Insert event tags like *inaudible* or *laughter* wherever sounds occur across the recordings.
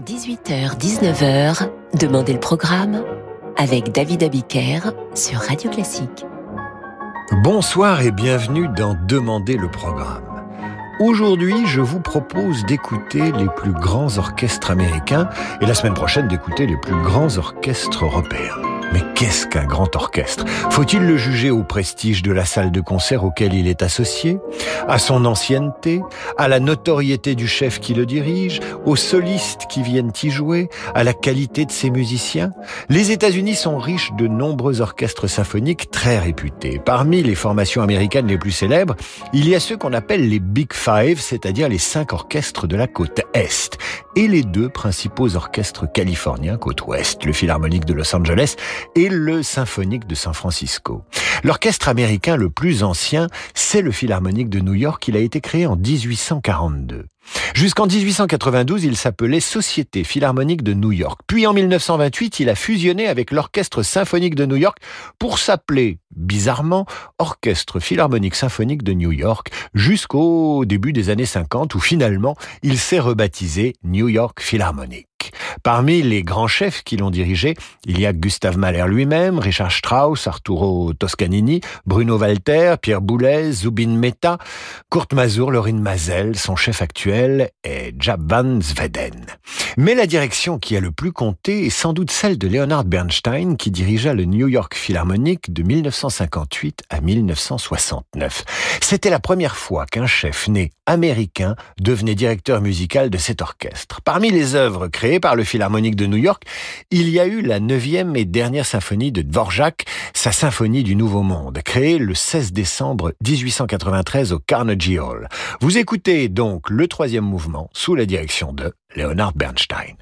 18h-19h, Demandez le programme avec David Abiker sur Radio Classique. Bonsoir et bienvenue dans Demandez le programme. Aujourd'hui, je vous propose d'écouter les plus grands orchestres américains et la semaine prochaine d'écouter les plus grands orchestres européens. Qu'est-ce qu'un grand orchestre? Faut-il le juger au prestige de la salle de concert auquel il est associé? À son ancienneté? À la notoriété du chef qui le dirige? Aux solistes qui viennent y jouer? À la qualité de ses musiciens? Les États-Unis sont riches de nombreux orchestres symphoniques très réputés. Parmi les formations américaines les plus célèbres, il y a ceux qu'on appelle les Big Five, c'est-à-dire les cinq orchestres de la côte Est, et les deux principaux orchestres californiens côte Ouest, le Philharmonique de Los Angeles le Symphonique de San Francisco. L'orchestre américain le plus ancien, c'est le Philharmonique de New York. Il a été créé en 1842. Jusqu'en 1892, il s'appelait Société Philharmonique de New York. Puis en 1928, il a fusionné avec l'Orchestre Symphonique de New York pour s'appeler, bizarrement, Orchestre Philharmonique Symphonique de New York, jusqu'au début des années 50 où finalement il s'est rebaptisé New York Philharmonic. Parmi les grands chefs qui l'ont dirigé, il y a Gustave Mahler lui-même, Richard Strauss, Arturo Toscanini, Bruno Walter, Pierre Boulez, Zubin Mehta, Kurt Mazur, Laurine Mazel, son chef actuel est Jab van Zweden. Mais la direction qui a le plus compté est sans doute celle de Leonard Bernstein qui dirigea le New York Philharmonic de 1958 à 1969. C'était la première fois qu'un chef né américain devenait directeur musical de cet orchestre. Parmi les œuvres créées par le Philharmonique de New York, il y a eu la neuvième et dernière symphonie de Dvorak, sa symphonie du Nouveau Monde, créée le 16 décembre 1893 au Carnegie Hall. Vous écoutez donc le troisième mouvement sous la direction de Leonard Bernstein.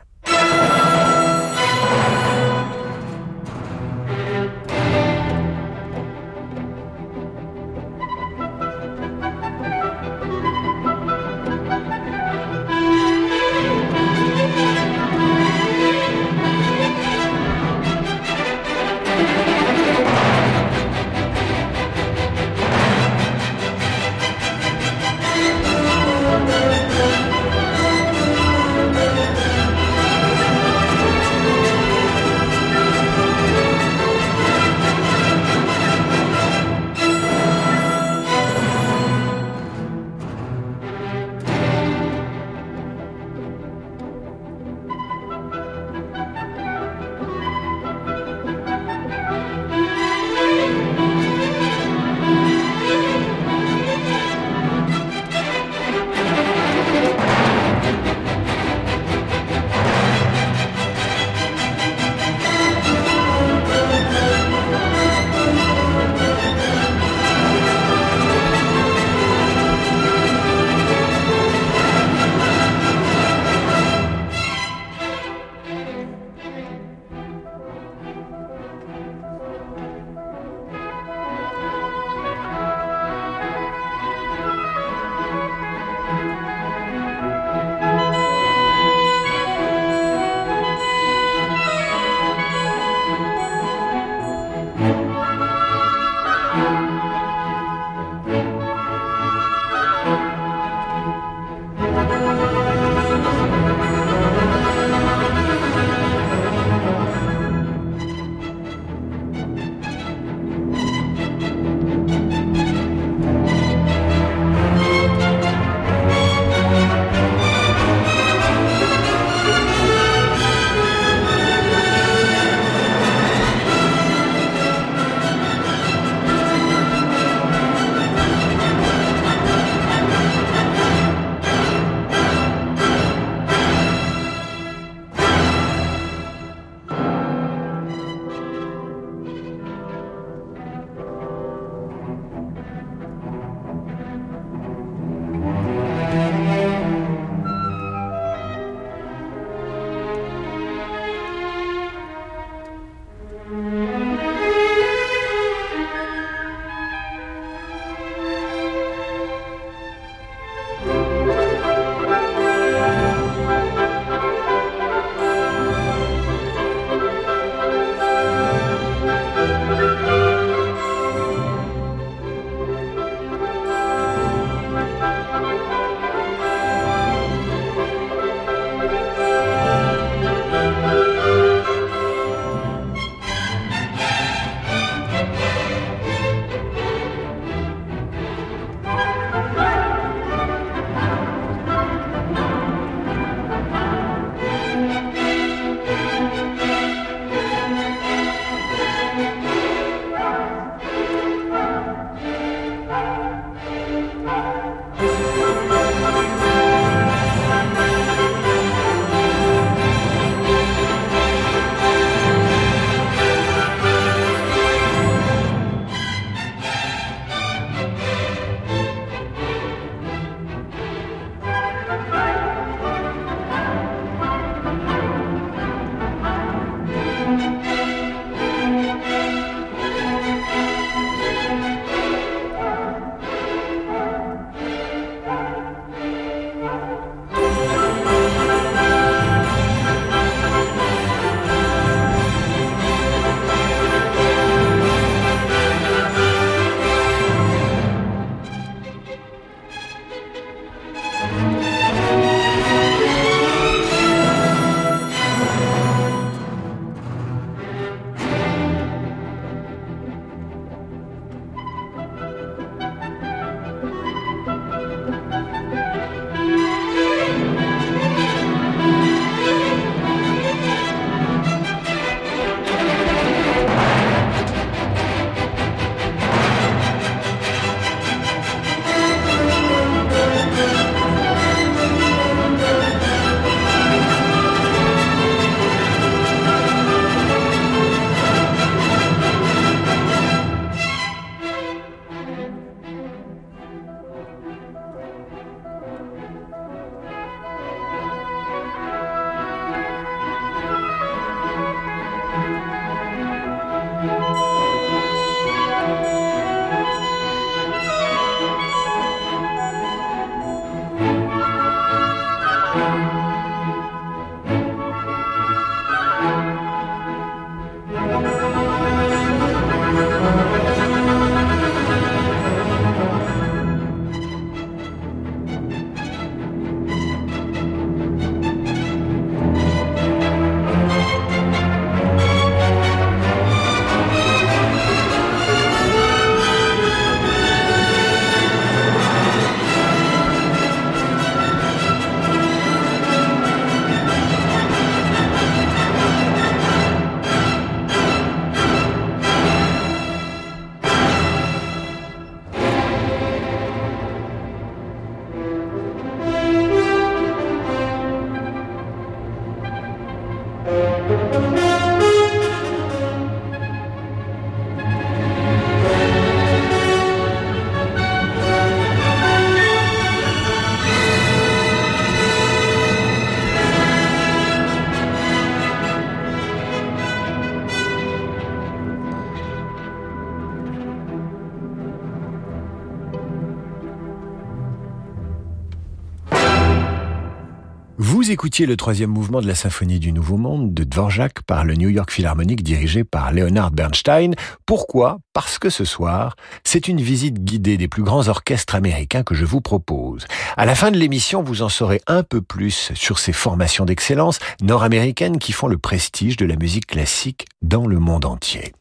Vous écoutiez le troisième mouvement de la symphonie du Nouveau Monde de Dvorak par le New York Philharmonic dirigé par Leonard Bernstein. Pourquoi? Parce que ce soir, c'est une visite guidée des plus grands orchestres américains que je vous propose. À la fin de l'émission, vous en saurez un peu plus sur ces formations d'excellence nord-américaines qui font le prestige de la musique classique dans le monde entier.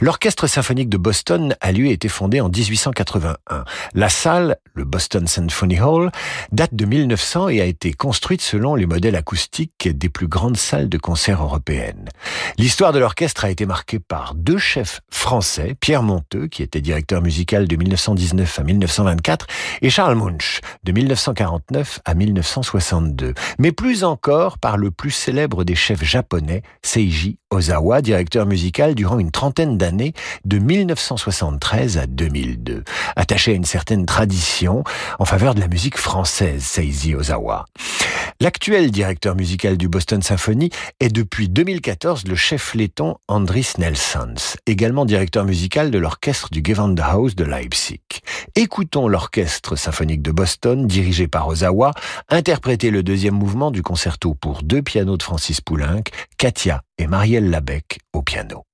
L'Orchestre symphonique de Boston a lui été fondé en 1881. La salle, le Boston Symphony Hall, date de 1900 et a été construite selon les modèles acoustiques des plus grandes salles de concert européennes. L'histoire de l'orchestre a été marquée par deux chefs français, Pierre Monteux, qui était directeur musical de 1919 à 1924, et Charles Munch, de 1949 à 1962. Mais plus encore par le plus célèbre des chefs japonais, Seiji Ozawa, directeur musical durant une trentaine d'années, de 1973 à 2002. Attaché à une certaine tradition en faveur de la musique française, Seiji Ozawa. L'actuel directeur musical du Boston Symphony est depuis 2014 le chef letton Andris Nelsons, également directeur musical de l'orchestre du Gewandhaus de Leipzig. Écoutons l'orchestre symphonique de Boston, dirigé par Ozawa, interpréter le deuxième mouvement du concerto pour deux pianos de Francis Poulenc, Katia et Marielle Labec au piano.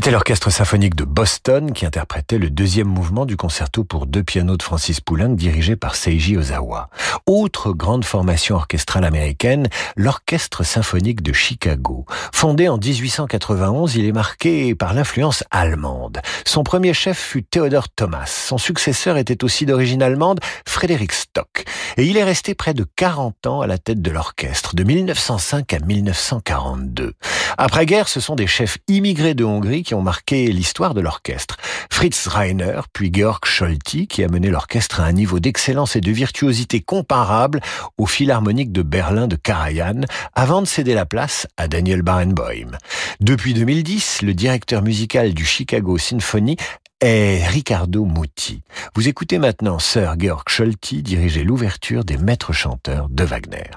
C'était l'orchestre symphonique de Boston qui interprétait le deuxième mouvement du concerto pour deux pianos de Francis Poulenc dirigé par Seiji Ozawa. Autre grande formation orchestrale américaine, l'orchestre symphonique de Chicago. Fondé en 1891, il est marqué par l'influence allemande. Son premier chef fut Theodor Thomas. Son successeur était aussi d'origine allemande, Frédéric Stock. Et il est resté près de 40 ans à la tête de l'orchestre, de 1905 à 1942. Après-guerre, ce sont des chefs immigrés de Hongrie ont marqué l'histoire de l'orchestre. Fritz Reiner, puis Georg Scholti, qui a mené l'orchestre à un niveau d'excellence et de virtuosité comparable au Philharmonique de Berlin de Karajan, avant de céder la place à Daniel Barenboim. Depuis 2010, le directeur musical du Chicago Symphony est Riccardo Muti. Vous écoutez maintenant Sir Georg Scholti diriger l'ouverture des maîtres chanteurs de Wagner.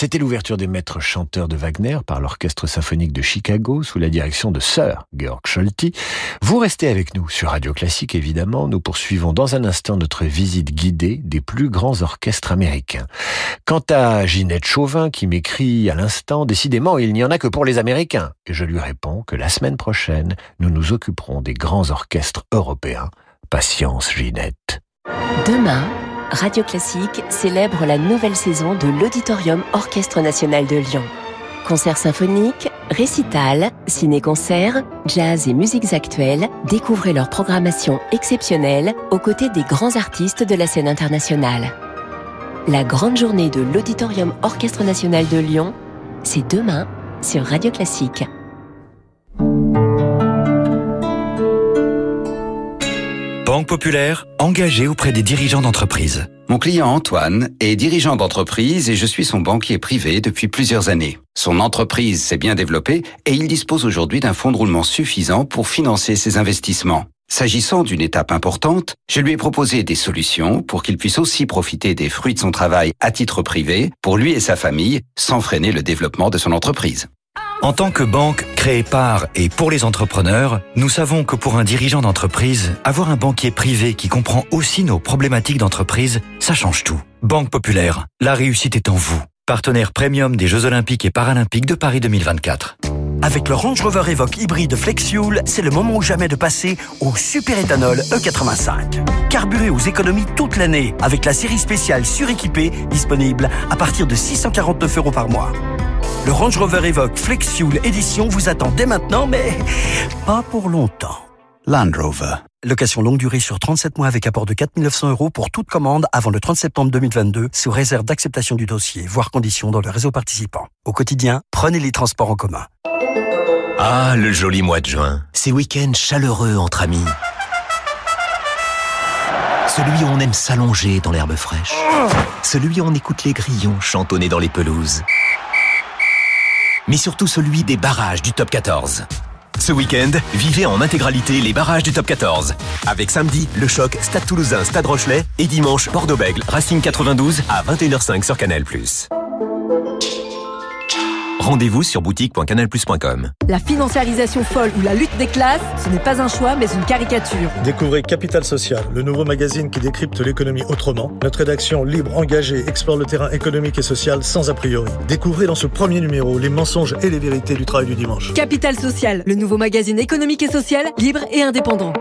C'était l'ouverture des maîtres chanteurs de Wagner par l'Orchestre symphonique de Chicago sous la direction de Sir Georg Scholti. Vous restez avec nous sur Radio Classique évidemment. Nous poursuivons dans un instant notre visite guidée des plus grands orchestres américains. Quant à Ginette Chauvin qui m'écrit à l'instant, décidément il n'y en a que pour les Américains. Et je lui réponds que la semaine prochaine, nous nous occuperons des grands orchestres européens. Patience Ginette. Demain, Radio Classique célèbre la nouvelle saison de l'Auditorium Orchestre National de Lyon. Concerts symphoniques, récitals, ciné-concerts, jazz et musiques actuelles, découvrez leur programmation exceptionnelle aux côtés des grands artistes de la scène internationale. La grande journée de l'Auditorium Orchestre National de Lyon, c'est demain sur Radio Classique. Populaire, engagée auprès des dirigeants d'entreprise. Mon client Antoine est dirigeant d'entreprise et je suis son banquier privé depuis plusieurs années. Son entreprise s'est bien développée et il dispose aujourd'hui d'un fonds de roulement suffisant pour financer ses investissements. S'agissant d'une étape importante, je lui ai proposé des solutions pour qu'il puisse aussi profiter des fruits de son travail à titre privé, pour lui et sa famille, sans freiner le développement de son entreprise. En tant que banque créée par et pour les entrepreneurs, nous savons que pour un dirigeant d'entreprise, avoir un banquier privé qui comprend aussi nos problématiques d'entreprise, ça change tout. Banque Populaire, la réussite est en vous. Partenaire premium des Jeux Olympiques et Paralympiques de Paris 2024. Avec le Range Rover Evoque hybride FlexFuel, c'est le moment ou jamais de passer au super éthanol E85. Carburé aux économies toute l'année avec la série spéciale suréquipée disponible à partir de 649 euros par mois. Le Range Rover Evoque Flex Fuel Edition vous attend dès maintenant, mais pas pour longtemps. Land Rover. Location longue durée sur 37 mois avec apport de 4 900 euros pour toute commande avant le 30 septembre 2022 sous réserve d'acceptation du dossier, voire conditions dans le réseau participant. Au quotidien, prenez les transports en commun. Ah, le joli mois de juin. Ces week-ends chaleureux entre amis. Celui où on aime s'allonger dans l'herbe fraîche. Celui où on écoute les grillons chantonner dans les pelouses mais surtout celui des barrages du top 14. Ce week-end, vivez en intégralité les barrages du top 14. Avec samedi, le choc Stade Toulousain, Stade Rochelet et dimanche, Bordeaux-Bègle, Racing 92 à 21h05 sur Canal+. Rendez-vous sur boutique.canalplus.com. La financiarisation folle ou la lutte des classes, ce n'est pas un choix mais une caricature. Découvrez Capital Social, le nouveau magazine qui décrypte l'économie autrement. Notre rédaction libre, engagée, explore le terrain économique et social sans a priori. Découvrez dans ce premier numéro les mensonges et les vérités du travail du dimanche. Capital Social, le nouveau magazine économique et social, libre et indépendant.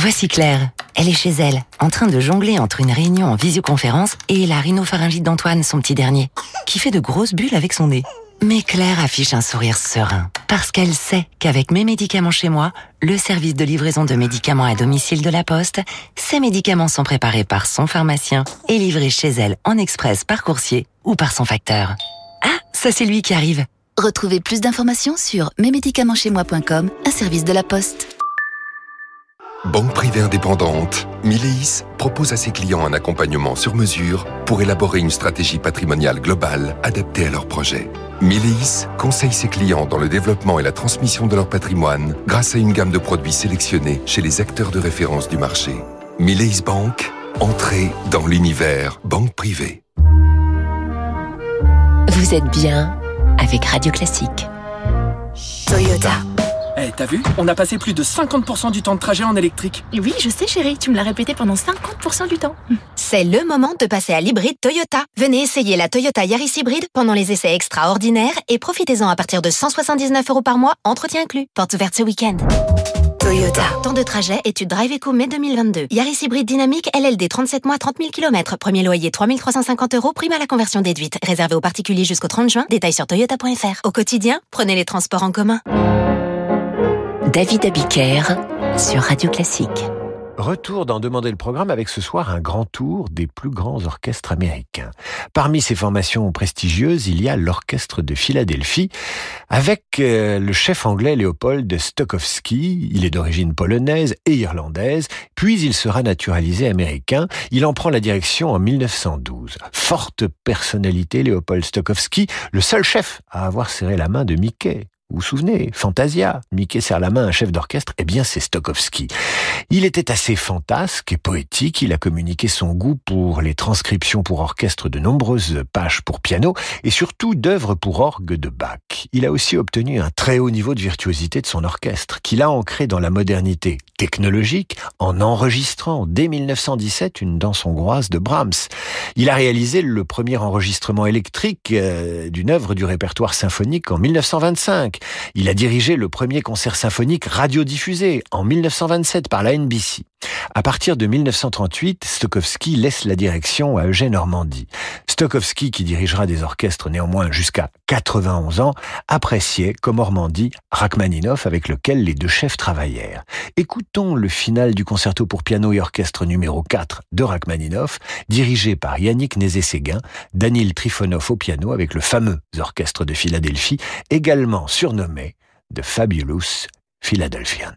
Voici Claire. Elle est chez elle, en train de jongler entre une réunion en visioconférence et la rhinopharyngite d'Antoine, son petit dernier, qui fait de grosses bulles avec son nez. Mais Claire affiche un sourire serein, parce qu'elle sait qu'avec mes médicaments chez moi, le service de livraison de médicaments à domicile de la Poste, ces médicaments sont préparés par son pharmacien et livrés chez elle en express par coursier ou par son facteur. Ah, ça c'est lui qui arrive. Retrouvez plus d'informations sur mesmédicamentschezmoi.com, un service de la Poste. Banque privée indépendante, Mileis propose à ses clients un accompagnement sur mesure pour élaborer une stratégie patrimoniale globale adaptée à leurs projets. Mileis conseille ses clients dans le développement et la transmission de leur patrimoine grâce à une gamme de produits sélectionnés chez les acteurs de référence du marché. Mileis Bank, entrée dans l'univers banque privée. Vous êtes bien avec Radio Classique. Toyota. T'as vu? On a passé plus de 50% du temps de trajet en électrique. Oui, je sais chérie, tu me l'as répété pendant 50% du temps. C'est le moment de passer à l'hybride Toyota. Venez essayer la Toyota Yaris hybride pendant les essais extraordinaires et profitez-en à partir de 179 euros par mois, entretien inclus. Porte ouverte ce week-end. Toyota. Temps de trajet, étude Drive Eco mai 2022. Yaris hybride dynamique, LLD 37 mois, 30 000 km. Premier loyer 3350 euros, prime à la conversion déduite. Réservé aux particuliers jusqu'au 30 juin. Détails sur toyota.fr. Au quotidien, prenez les transports en commun. David Abiker sur Radio Classique. Retour d'en demander le programme avec ce soir un grand tour des plus grands orchestres américains. Parmi ces formations prestigieuses, il y a l'orchestre de Philadelphie avec euh, le chef anglais Léopold Stokowski. Il est d'origine polonaise et irlandaise, puis il sera naturalisé américain. Il en prend la direction en 1912. Forte personnalité, Léopold Stokowski, le seul chef à avoir serré la main de Mickey Vous vous souvenez Fantasia. Mickey serre la main à un chef d'orchestre. Eh bien, c'est Stokowski. Il était assez fantasque et poétique. Il a communiqué son goût pour les transcriptions pour orchestre de nombreuses pages pour piano et surtout d'œuvres pour orgue de Bach. Il a aussi obtenu un très haut niveau de virtuosité de son orchestre, qu'il a ancré dans la modernité technologique en enregistrant dès 1917 une danse hongroise de Brahms. Il a réalisé le premier enregistrement électrique euh, d'une œuvre du répertoire symphonique en 1925. Il a dirigé le premier concert symphonique radiodiffusé en 1927 par la NBC. À partir de 1938, Stokowski laisse la direction à Eugène Normandie. Stokowski, qui dirigera des orchestres néanmoins jusqu'à 91 ans, appréciait, comme Ormandy, Rachmaninoff avec lequel les deux chefs travaillèrent. Écoutons le final du concerto pour piano et orchestre numéro 4 de Rachmaninoff, dirigé par Yannick Nézé-Séguin, Danil Trifonov au piano avec le fameux orchestre de Philadelphie, également surnommé The Fabulous Philadelphian.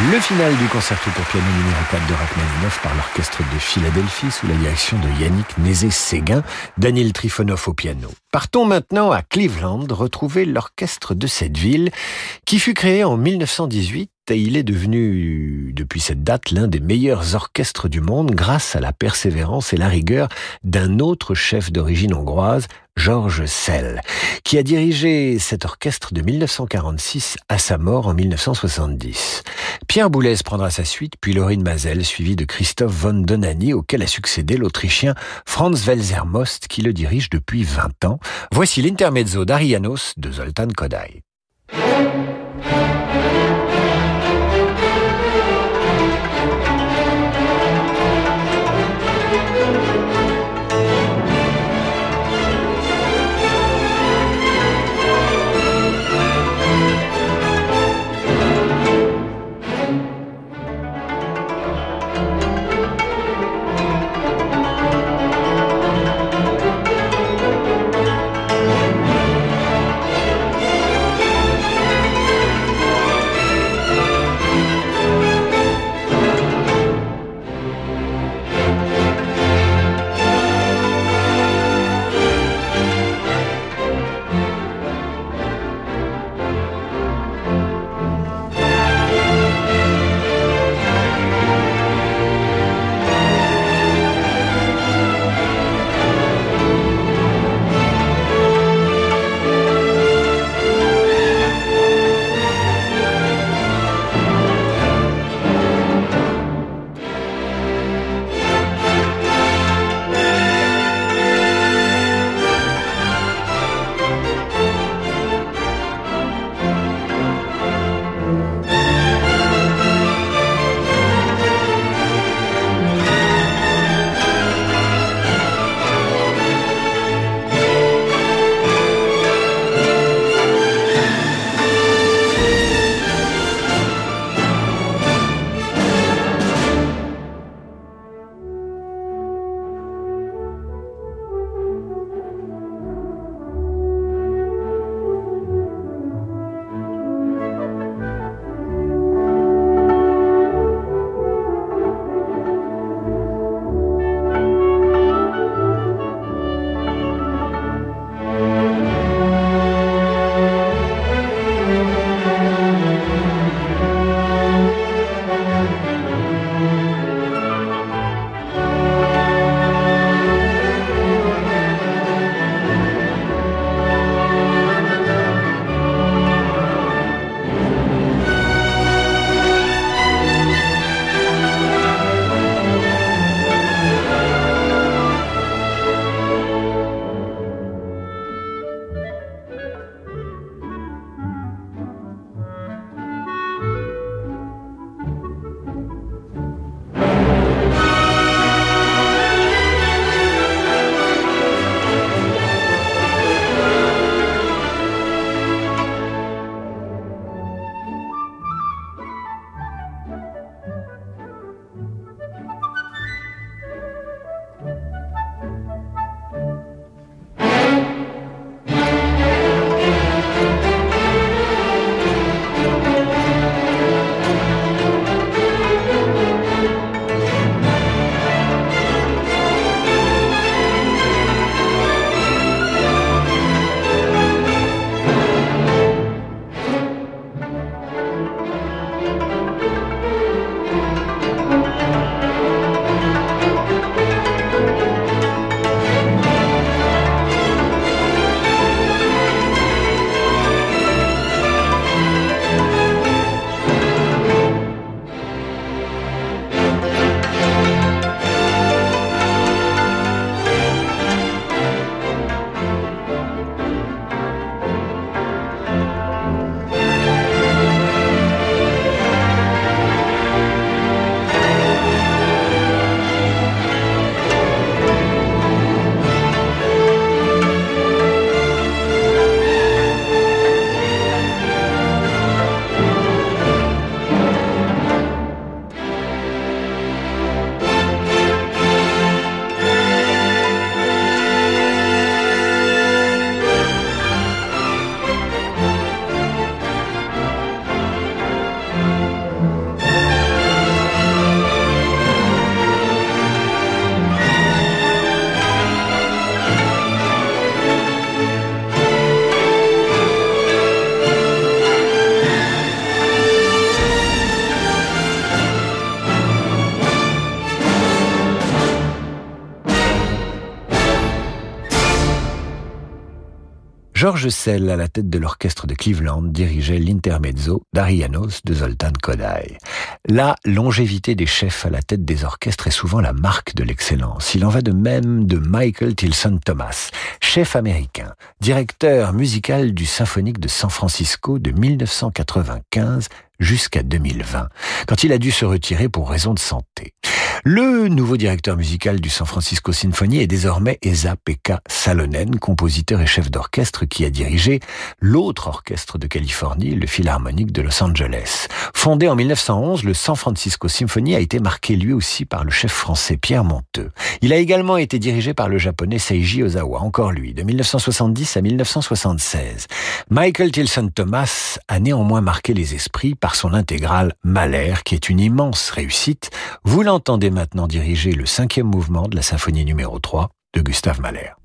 Le final du concerto pour piano numéro 4 de Rachmaninoff par l'orchestre de Philadelphie sous la direction de Yannick Nézé-Séguin, Daniel Trifonov au piano. Partons maintenant à Cleveland retrouver l'orchestre de cette ville qui fut créé en 1918 et il est devenu, depuis cette date, l'un des meilleurs orchestres du monde grâce à la persévérance et la rigueur d'un autre chef d'origine hongroise, Georges Sell, qui a dirigé cet orchestre de 1946 à sa mort en 1970. Pierre Boulez prendra sa suite, puis Laurine Mazel, suivi de Christophe von Donani, auquel a succédé l'Autrichien Franz Welser-Most, qui le dirige depuis 20 ans. Voici l'intermezzo d'Arianos de Zoltan Kodai. George Sell, à la tête de l'orchestre de Cleveland, dirigeait l'intermezzo d'Arianos de Zoltan Kodály. La longévité des chefs à la tête des orchestres est souvent la marque de l'excellence. Il en va de même de Michael Tilson Thomas, chef américain, directeur musical du Symphonique de San Francisco de 1995 jusqu'à 2020, quand il a dû se retirer pour raison de santé. Le nouveau directeur musical du San Francisco Symphony est désormais Esa-Pekka Salonen, compositeur et chef d'orchestre qui a dirigé l'autre orchestre de Californie, le Philharmonique de Los Angeles. Fondé en 1911, le San Francisco Symphony a été marqué lui aussi par le chef français Pierre Monteux. Il a également été dirigé par le japonais Seiji Ozawa, encore lui, de 1970 à 1976. Michael Tilson Thomas a néanmoins marqué les esprits par son intégrale Mahler, qui est une immense réussite. Vous l'entendez maintenant diriger le cinquième mouvement de la symphonie numéro 3 de Gustave Mahler.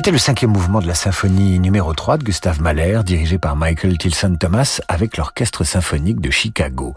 C'était le cinquième mouvement de la symphonie numéro 3 de Gustave Mahler, dirigé par Michael Tilson Thomas avec l'orchestre symphonique de Chicago.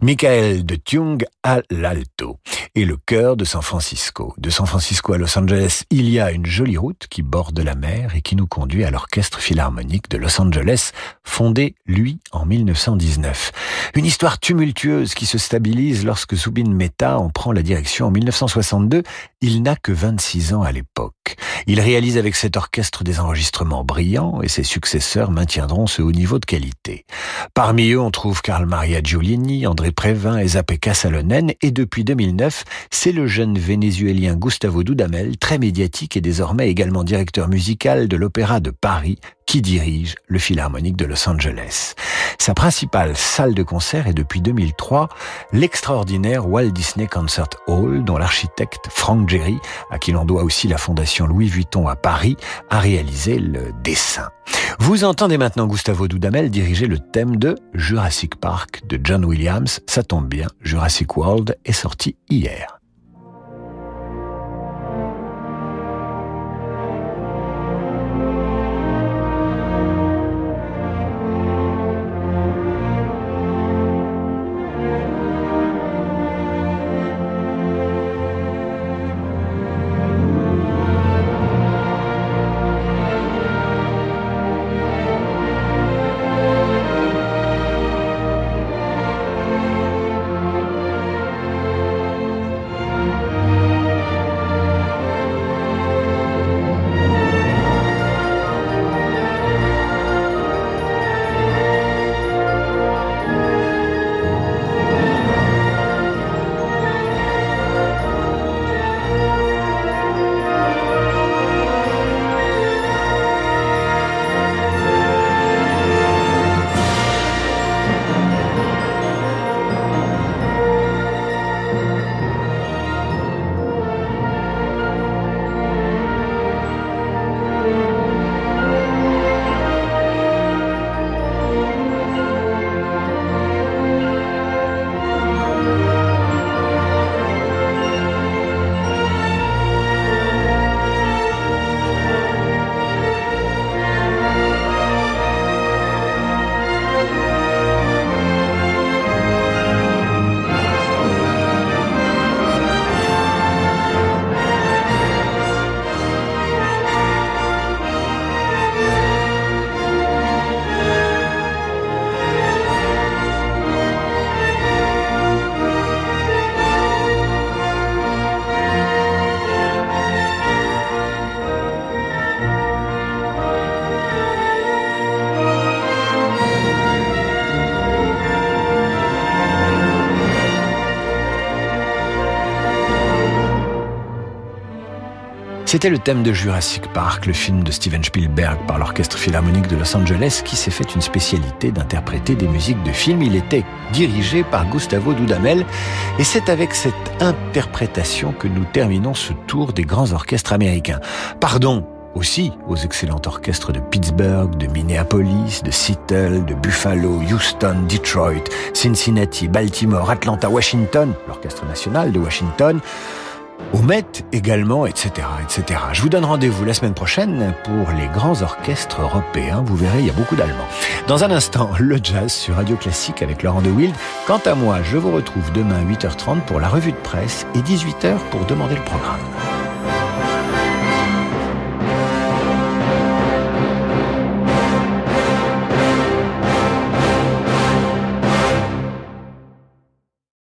Michael de Tung à l'alto et le chœur de San Francisco. De San Francisco à Los Angeles, il y a une jolie route qui borde la mer et qui nous conduit à l'orchestre philharmonique de Los Angeles, fondé, lui, en 1919. Une histoire tumultueuse qui se stabilise lorsque Zubin Mehta en prend la direction en 1962. Il n'a que 26 ans à l'époque. Il réalise avec cet orchestre des enregistrements brillants et ses successeurs maintiendront ce haut niveau de qualité. Parmi eux, on trouve Carl Maria Giulini, André Prévin et Zapeka Salonen et depuis 2009, c'est le jeune vénézuélien Gustavo Dudamel, très médiatique et désormais également directeur musical de l'Opéra de Paris, qui dirige le Philharmonique de Los Angeles. Sa principale salle de concert est depuis 2003 l'extraordinaire Walt Disney Concert Hall dont l'architecte Frank Gehry, à qui l'on doit aussi la fondation Louis Vuitton à Paris, a réalisé le dessin. Vous entendez maintenant Gustavo Dudamel diriger le thème de Jurassic Park de John Williams. Ça tombe bien, Jurassic World est sorti hier. C'était le thème de Jurassic Park, le film de Steven Spielberg par l'Orchestre Philharmonique de Los Angeles qui s'est fait une spécialité d'interpréter des musiques de films. Il était dirigé par Gustavo Dudamel et c'est avec cette interprétation que nous terminons ce tour des grands orchestres américains. Pardon aussi aux excellents orchestres de Pittsburgh, de Minneapolis, de Seattle, de Buffalo, Houston, Detroit, Cincinnati, Baltimore, Atlanta, Washington, l'Orchestre national de Washington, au Met également, etc., etc. Je vous donne rendez-vous la semaine prochaine pour les grands orchestres européens. Vous verrez, il y a beaucoup d'Allemands. Dans un instant, *laughs* le jazz sur Radio Classique avec Laurent de Wild. Quant à moi, je vous retrouve demain 8h30 pour la revue de presse et 18h pour demander le programme.